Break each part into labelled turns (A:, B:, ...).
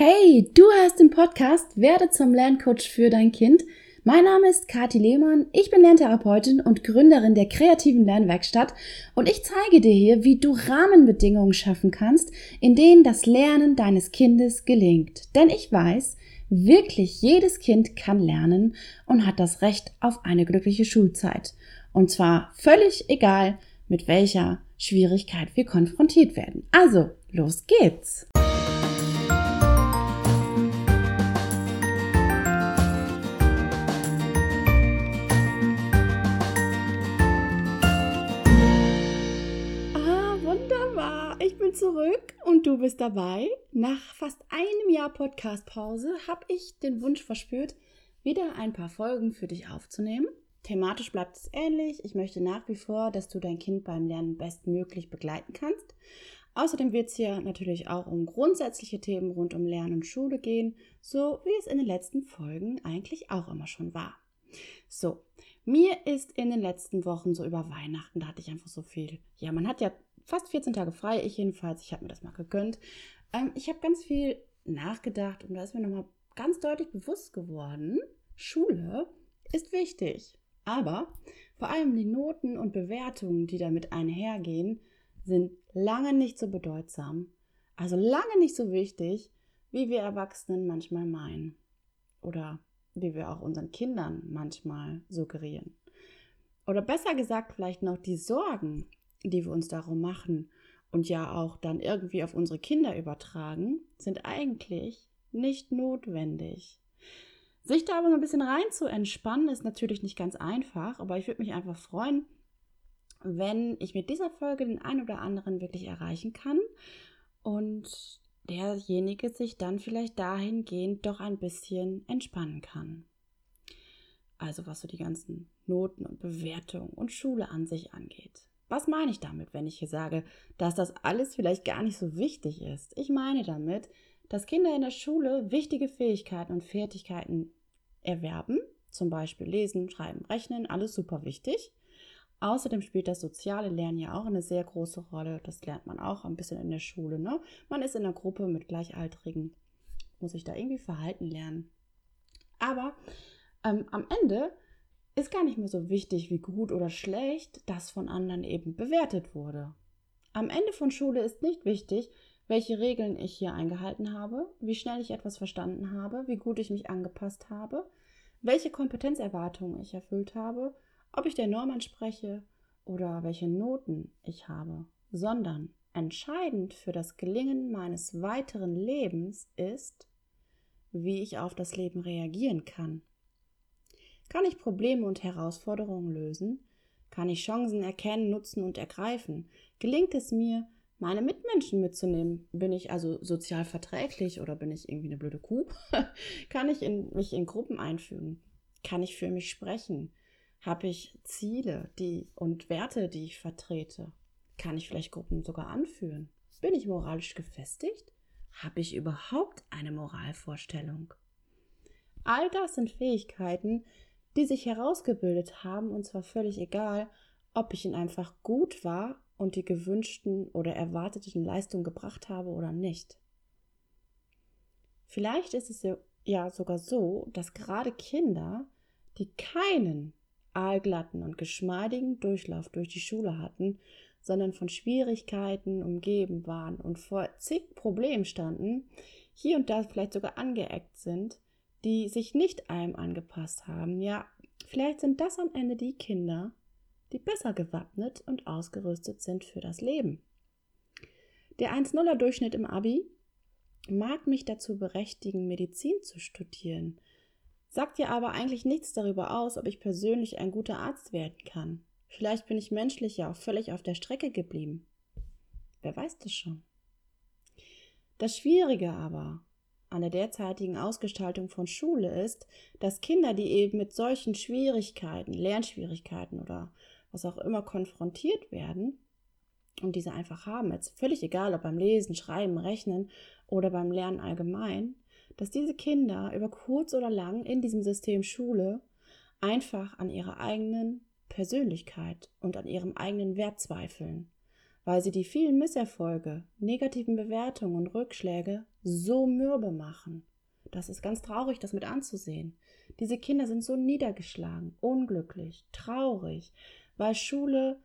A: Hey, du hast den Podcast Werde zum Lerncoach für dein Kind. Mein Name ist Kati Lehmann, ich bin Lerntherapeutin und Gründerin der kreativen Lernwerkstatt und ich zeige dir hier, wie du Rahmenbedingungen schaffen kannst, in denen das Lernen deines Kindes gelingt. Denn ich weiß, wirklich jedes Kind kann lernen und hat das Recht auf eine glückliche Schulzeit. Und zwar völlig egal, mit welcher Schwierigkeit wir konfrontiert werden. Also, los geht's! Bin zurück und du bist dabei. Nach fast einem Jahr Podcast-Pause habe ich den Wunsch verspürt, wieder ein paar Folgen für dich aufzunehmen. Thematisch bleibt es ähnlich. Ich möchte nach wie vor, dass du dein Kind beim Lernen bestmöglich begleiten kannst. Außerdem wird es hier natürlich auch um grundsätzliche Themen rund um Lernen und Schule gehen, so wie es in den letzten Folgen eigentlich auch immer schon war. So, mir ist in den letzten Wochen so über Weihnachten, da hatte ich einfach so viel. Ja, man hat ja fast 14 Tage frei, ich jedenfalls, ich habe mir das mal gegönnt. Ähm, ich habe ganz viel nachgedacht und da ist mir nochmal ganz deutlich bewusst geworden, Schule ist wichtig. Aber vor allem die Noten und Bewertungen, die damit einhergehen, sind lange nicht so bedeutsam, also lange nicht so wichtig, wie wir Erwachsenen manchmal meinen. Oder wie wir auch unseren Kindern manchmal suggerieren. Oder besser gesagt, vielleicht noch die Sorgen, die wir uns darum machen und ja auch dann irgendwie auf unsere Kinder übertragen, sind eigentlich nicht notwendig. Sich da aber so ein bisschen rein zu entspannen, ist natürlich nicht ganz einfach, aber ich würde mich einfach freuen, wenn ich mit dieser Folge den einen oder anderen wirklich erreichen kann und derjenige sich dann vielleicht dahingehend doch ein bisschen entspannen kann. Also was so die ganzen Noten und Bewertungen und Schule an sich angeht. Was meine ich damit, wenn ich hier sage, dass das alles vielleicht gar nicht so wichtig ist? Ich meine damit, dass Kinder in der Schule wichtige Fähigkeiten und Fertigkeiten erwerben, zum Beispiel Lesen, Schreiben, Rechnen, alles super wichtig. Außerdem spielt das soziale Lernen ja auch eine sehr große Rolle. Das lernt man auch ein bisschen in der Schule. Ne? Man ist in einer Gruppe mit Gleichaltrigen, muss sich da irgendwie verhalten lernen. Aber ähm, am Ende ist gar nicht mehr so wichtig, wie gut oder schlecht das von anderen eben bewertet wurde. Am Ende von Schule ist nicht wichtig, welche Regeln ich hier eingehalten habe, wie schnell ich etwas verstanden habe, wie gut ich mich angepasst habe, welche Kompetenzerwartungen ich erfüllt habe, ob ich der Norm entspreche oder welche Noten ich habe, sondern entscheidend für das Gelingen meines weiteren Lebens ist, wie ich auf das Leben reagieren kann. Kann ich Probleme und Herausforderungen lösen? Kann ich Chancen erkennen, nutzen und ergreifen? Gelingt es mir, meine Mitmenschen mitzunehmen? Bin ich also sozial verträglich oder bin ich irgendwie eine blöde Kuh? Kann ich in, mich in Gruppen einfügen? Kann ich für mich sprechen? Habe ich Ziele die, und Werte, die ich vertrete? Kann ich vielleicht Gruppen sogar anführen? Bin ich moralisch gefestigt? Habe ich überhaupt eine Moralvorstellung? All das sind Fähigkeiten, die sich herausgebildet haben, und zwar völlig egal, ob ich ihn einfach gut war und die gewünschten oder erwarteten Leistungen gebracht habe oder nicht. Vielleicht ist es ja sogar so, dass gerade Kinder, die keinen aalglatten und geschmeidigen Durchlauf durch die Schule hatten, sondern von Schwierigkeiten umgeben waren und vor zig Problemen standen, hier und da vielleicht sogar angeeckt sind, die sich nicht einem angepasst haben. Ja, vielleicht sind das am Ende die Kinder, die besser gewappnet und ausgerüstet sind für das Leben. Der 1-0er Durchschnitt im Abi mag mich dazu berechtigen, Medizin zu studieren, sagt ja aber eigentlich nichts darüber aus, ob ich persönlich ein guter Arzt werden kann. Vielleicht bin ich menschlich ja auch völlig auf der Strecke geblieben. Wer weiß das schon? Das Schwierige aber an der derzeitigen Ausgestaltung von Schule ist, dass Kinder, die eben mit solchen Schwierigkeiten, Lernschwierigkeiten oder was auch immer konfrontiert werden und diese einfach haben, jetzt völlig egal, ob beim Lesen, Schreiben, Rechnen oder beim Lernen allgemein, dass diese Kinder über kurz oder lang in diesem System Schule einfach an ihrer eigenen Persönlichkeit und an ihrem eigenen Wert zweifeln weil sie die vielen Misserfolge, negativen Bewertungen und Rückschläge so mürbe machen. Das ist ganz traurig, das mit anzusehen. Diese Kinder sind so niedergeschlagen, unglücklich, traurig, weil Schule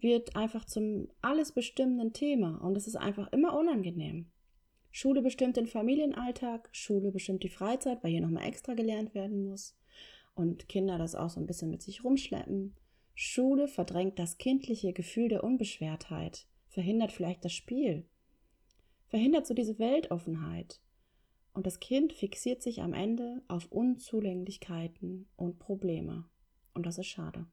A: wird einfach zum alles bestimmenden Thema und es ist einfach immer unangenehm. Schule bestimmt den Familienalltag, Schule bestimmt die Freizeit, weil hier nochmal extra gelernt werden muss und Kinder das auch so ein bisschen mit sich rumschleppen. Schule verdrängt das kindliche Gefühl der Unbeschwertheit, verhindert vielleicht das Spiel, verhindert so diese Weltoffenheit. Und das Kind fixiert sich am Ende auf Unzulänglichkeiten und Probleme. Und das ist schade.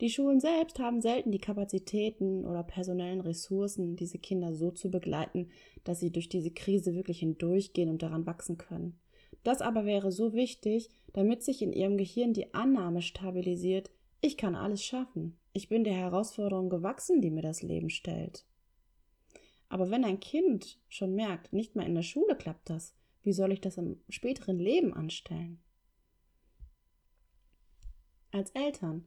A: Die Schulen selbst haben selten die Kapazitäten oder personellen Ressourcen, diese Kinder so zu begleiten, dass sie durch diese Krise wirklich hindurchgehen und daran wachsen können. Das aber wäre so wichtig, damit sich in ihrem Gehirn die Annahme stabilisiert, ich kann alles schaffen. Ich bin der Herausforderung gewachsen, die mir das Leben stellt. Aber wenn ein Kind schon merkt, nicht mal in der Schule klappt das, wie soll ich das im späteren Leben anstellen? Als Eltern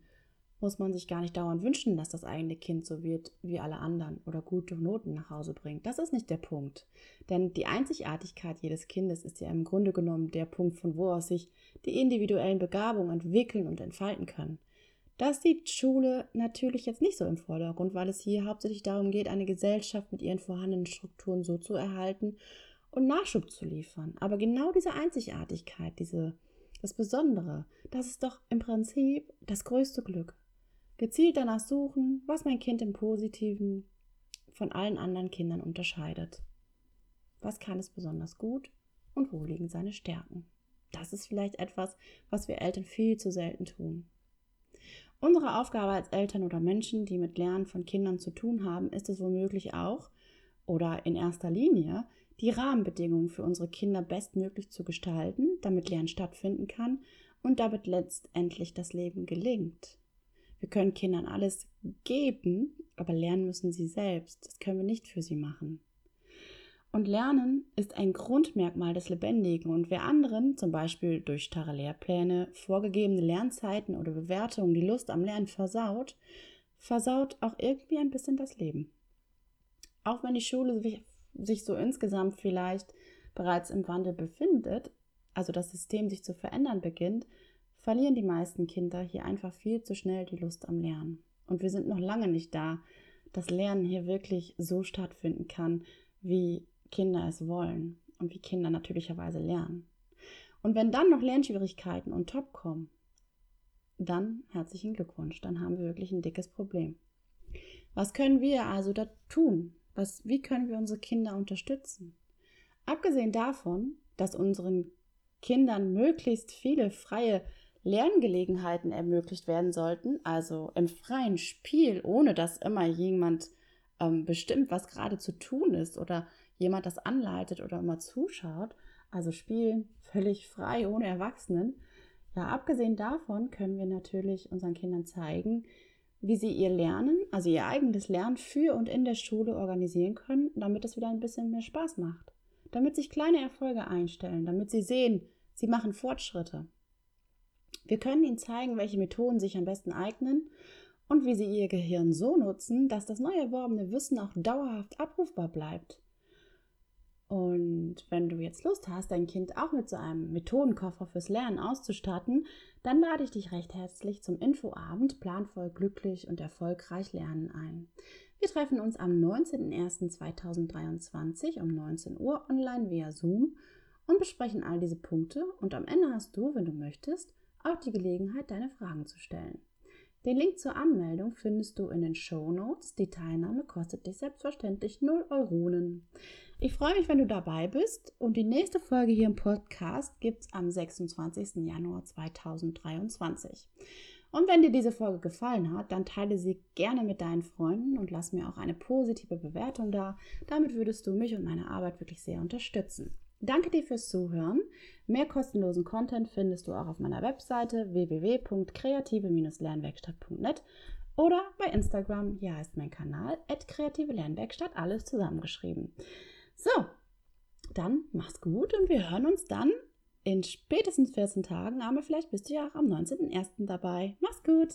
A: muss man sich gar nicht dauernd wünschen, dass das eigene Kind so wird wie alle anderen oder gute Noten nach Hause bringt. Das ist nicht der Punkt. Denn die Einzigartigkeit jedes Kindes ist ja im Grunde genommen der Punkt, von wo aus sich die individuellen Begabungen entwickeln und entfalten können. Das sieht Schule natürlich jetzt nicht so im Vordergrund, weil es hier hauptsächlich darum geht, eine Gesellschaft mit ihren vorhandenen Strukturen so zu erhalten und Nachschub zu liefern. Aber genau diese Einzigartigkeit, diese, das Besondere, das ist doch im Prinzip das größte Glück. Gezielt danach suchen, was mein Kind im Positiven von allen anderen Kindern unterscheidet. Was kann es besonders gut und wo liegen seine Stärken? Das ist vielleicht etwas, was wir Eltern viel zu selten tun. Unsere Aufgabe als Eltern oder Menschen, die mit Lernen von Kindern zu tun haben, ist es womöglich auch, oder in erster Linie, die Rahmenbedingungen für unsere Kinder bestmöglich zu gestalten, damit Lernen stattfinden kann und damit letztendlich das Leben gelingt. Wir können Kindern alles geben, aber lernen müssen sie selbst. Das können wir nicht für sie machen. Und Lernen ist ein Grundmerkmal des Lebendigen und wer anderen, zum Beispiel durch starre Lehrpläne, vorgegebene Lernzeiten oder Bewertungen, die Lust am Lernen versaut, versaut auch irgendwie ein bisschen das Leben. Auch wenn die Schule sich so insgesamt vielleicht bereits im Wandel befindet, also das System sich zu verändern beginnt, verlieren die meisten Kinder hier einfach viel zu schnell die Lust am Lernen. Und wir sind noch lange nicht da, dass Lernen hier wirklich so stattfinden kann, wie Kinder es wollen und wie Kinder natürlicherweise lernen. Und wenn dann noch Lernschwierigkeiten und Top kommen, dann herzlichen Glückwunsch, dann haben wir wirklich ein dickes Problem. Was können wir also da tun? Was, wie können wir unsere Kinder unterstützen? Abgesehen davon, dass unseren Kindern möglichst viele freie Lerngelegenheiten ermöglicht werden sollten, also im freien Spiel, ohne dass immer jemand ähm, bestimmt, was gerade zu tun ist oder jemand das anleitet oder immer zuschaut, also spielen völlig frei ohne Erwachsenen. Ja, abgesehen davon können wir natürlich unseren Kindern zeigen, wie sie ihr Lernen, also ihr eigenes Lernen für und in der Schule organisieren können, damit es wieder ein bisschen mehr Spaß macht. Damit sich kleine Erfolge einstellen, damit sie sehen, sie machen Fortschritte. Wir können ihnen zeigen, welche Methoden sich am besten eignen und wie sie ihr Gehirn so nutzen, dass das neu erworbene Wissen auch dauerhaft abrufbar bleibt. Und wenn du jetzt Lust hast, dein Kind auch mit so einem Methodenkoffer fürs Lernen auszustatten, dann lade ich dich recht herzlich zum Infoabend Planvoll glücklich und erfolgreich lernen ein. Wir treffen uns am 19.01.2023 um 19 Uhr online via Zoom und besprechen all diese Punkte und am Ende hast du, wenn du möchtest, auch die Gelegenheit, deine Fragen zu stellen. Den Link zur Anmeldung findest du in den Show Notes. Die Teilnahme kostet dich selbstverständlich 0 Euronen. Ich freue mich, wenn du dabei bist und die nächste Folge hier im Podcast gibt es am 26. Januar 2023. Und wenn dir diese Folge gefallen hat, dann teile sie gerne mit deinen Freunden und lass mir auch eine positive Bewertung da. Damit würdest du mich und meine Arbeit wirklich sehr unterstützen. Danke dir fürs Zuhören. Mehr kostenlosen Content findest du auch auf meiner Webseite www.kreative-lernwerkstatt.net oder bei Instagram. Hier heißt mein Kanal kreative Lernwerkstatt, alles zusammengeschrieben. So, dann mach's gut und wir hören uns dann in spätestens 14 Tagen, aber vielleicht bist du ja auch am 19.01. dabei. Mach's gut!